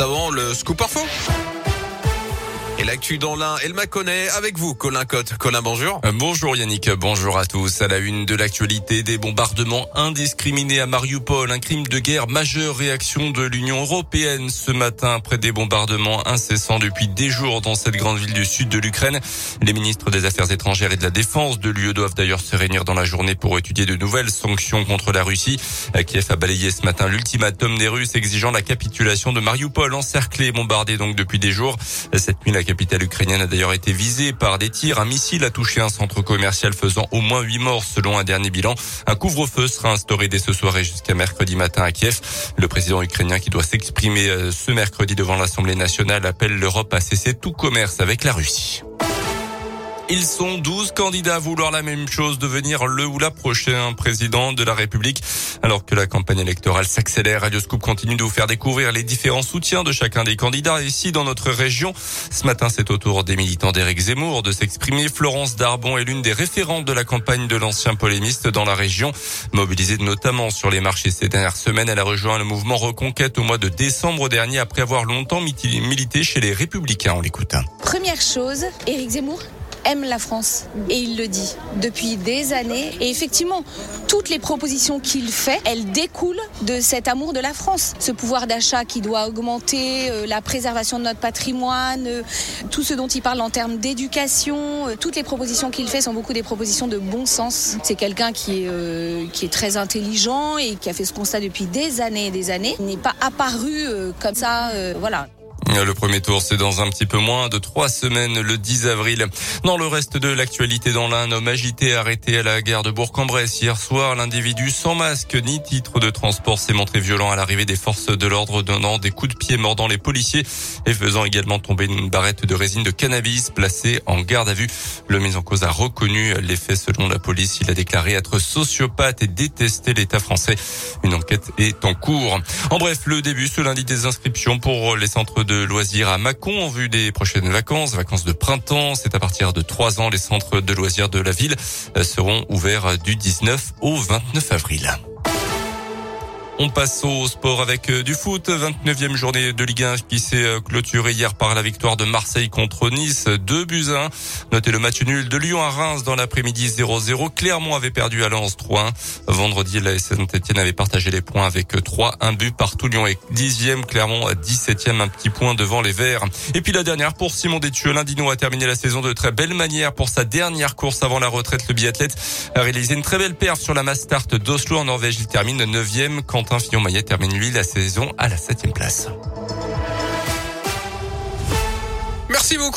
avant le scoop info. Et l'actu dans l'un, elle m'a connaît avec vous, Colin Cotte. Colin, bonjour. Euh, bonjour Yannick, bonjour à tous. À la une de l'actualité, des bombardements indiscriminés à Mariupol, un crime de guerre majeur, réaction de l'Union européenne ce matin après des bombardements incessants depuis des jours dans cette grande ville du sud de l'Ukraine. Les ministres des Affaires étrangères et de la Défense de l'UE doivent d'ailleurs se réunir dans la journée pour étudier de nouvelles sanctions contre la Russie. Euh, Kiev a balayé ce matin l'ultimatum des Russes exigeant la capitulation de Mariupol, encerclé et bombardé donc depuis des jours. Cette nuit, la capitale ukrainienne a d'ailleurs été visée par des tirs. Un missile a touché un centre commercial faisant au moins huit morts selon un dernier bilan. Un couvre-feu sera instauré dès ce soir et jusqu'à mercredi matin à Kiev. Le président ukrainien qui doit s'exprimer euh, ce mercredi devant l'Assemblée nationale appelle l'Europe à cesser tout commerce avec la Russie. Ils sont 12 candidats à vouloir la même chose, devenir le ou la prochaine président de la République. Alors que la campagne électorale s'accélère, Radio Scoop continue de vous faire découvrir les différents soutiens de chacun des candidats. Ici, dans notre région, ce matin, c'est au tour des militants d'Éric Zemmour de s'exprimer. Florence Darbon est l'une des référentes de la campagne de l'ancien polémiste dans la région. Mobilisée notamment sur les marchés ces dernières semaines, elle a rejoint le mouvement Reconquête au mois de décembre dernier après avoir longtemps milité chez les Républicains. On l'écoute. Première chose, Éric Zemmour aime la France et il le dit depuis des années. Et effectivement, toutes les propositions qu'il fait, elles découlent de cet amour de la France. Ce pouvoir d'achat qui doit augmenter, euh, la préservation de notre patrimoine, euh, tout ce dont il parle en termes d'éducation, euh, toutes les propositions qu'il fait sont beaucoup des propositions de bon sens. C'est quelqu'un qui est, qui est très intelligent et qui a fait ce constat depuis des années et des années. Il n'est pas apparu comme ça, voilà. Le premier tour, c'est dans un petit peu moins de trois semaines, le 10 avril. Dans le reste de l'actualité, dans l'un, un homme agité arrêté à la gare de Bourg-en-Bresse hier soir. L'individu sans masque ni titre de transport s'est montré violent à l'arrivée des forces de l'ordre, donnant des coups de pied mordant les policiers et faisant également tomber une barrette de résine de cannabis placée en garde à vue. Le mis en cause a reconnu les faits selon la police. Il a déclaré être sociopathe et détester l'État français. Une enquête est en cours. En bref, le début ce lundi des inscriptions pour les centres de loisirs à Mâcon en vue des prochaines vacances, vacances de printemps. C'est à partir de 3 ans, les centres de loisirs de la ville euh, seront ouverts du 19 au 29 avril. On passe au sport avec euh, du foot. 29e journée de Ligue 1 qui s'est euh, clôturée hier par la victoire de Marseille contre Nice. 2 buts 1. Notez le match nul de Lyon à Reims dans l'après-midi 0-0. Clermont avait perdu à Lens 3-1. Vendredi, la Saint-Etienne avait partagé les points avec 3. Un but partout. Lyon est 10e. Clermont 17e. Un petit point devant les Verts. Et puis la dernière pour Simon Détieux. L'Indino a terminé la saison de très belle manière pour sa dernière course avant la retraite. Le biathlète a réalisé une très belle perf sur la Mass Start d'Oslo en Norvège. Il termine 9e. Fillon-Maillet termine lui la saison à la septième place. Merci beaucoup.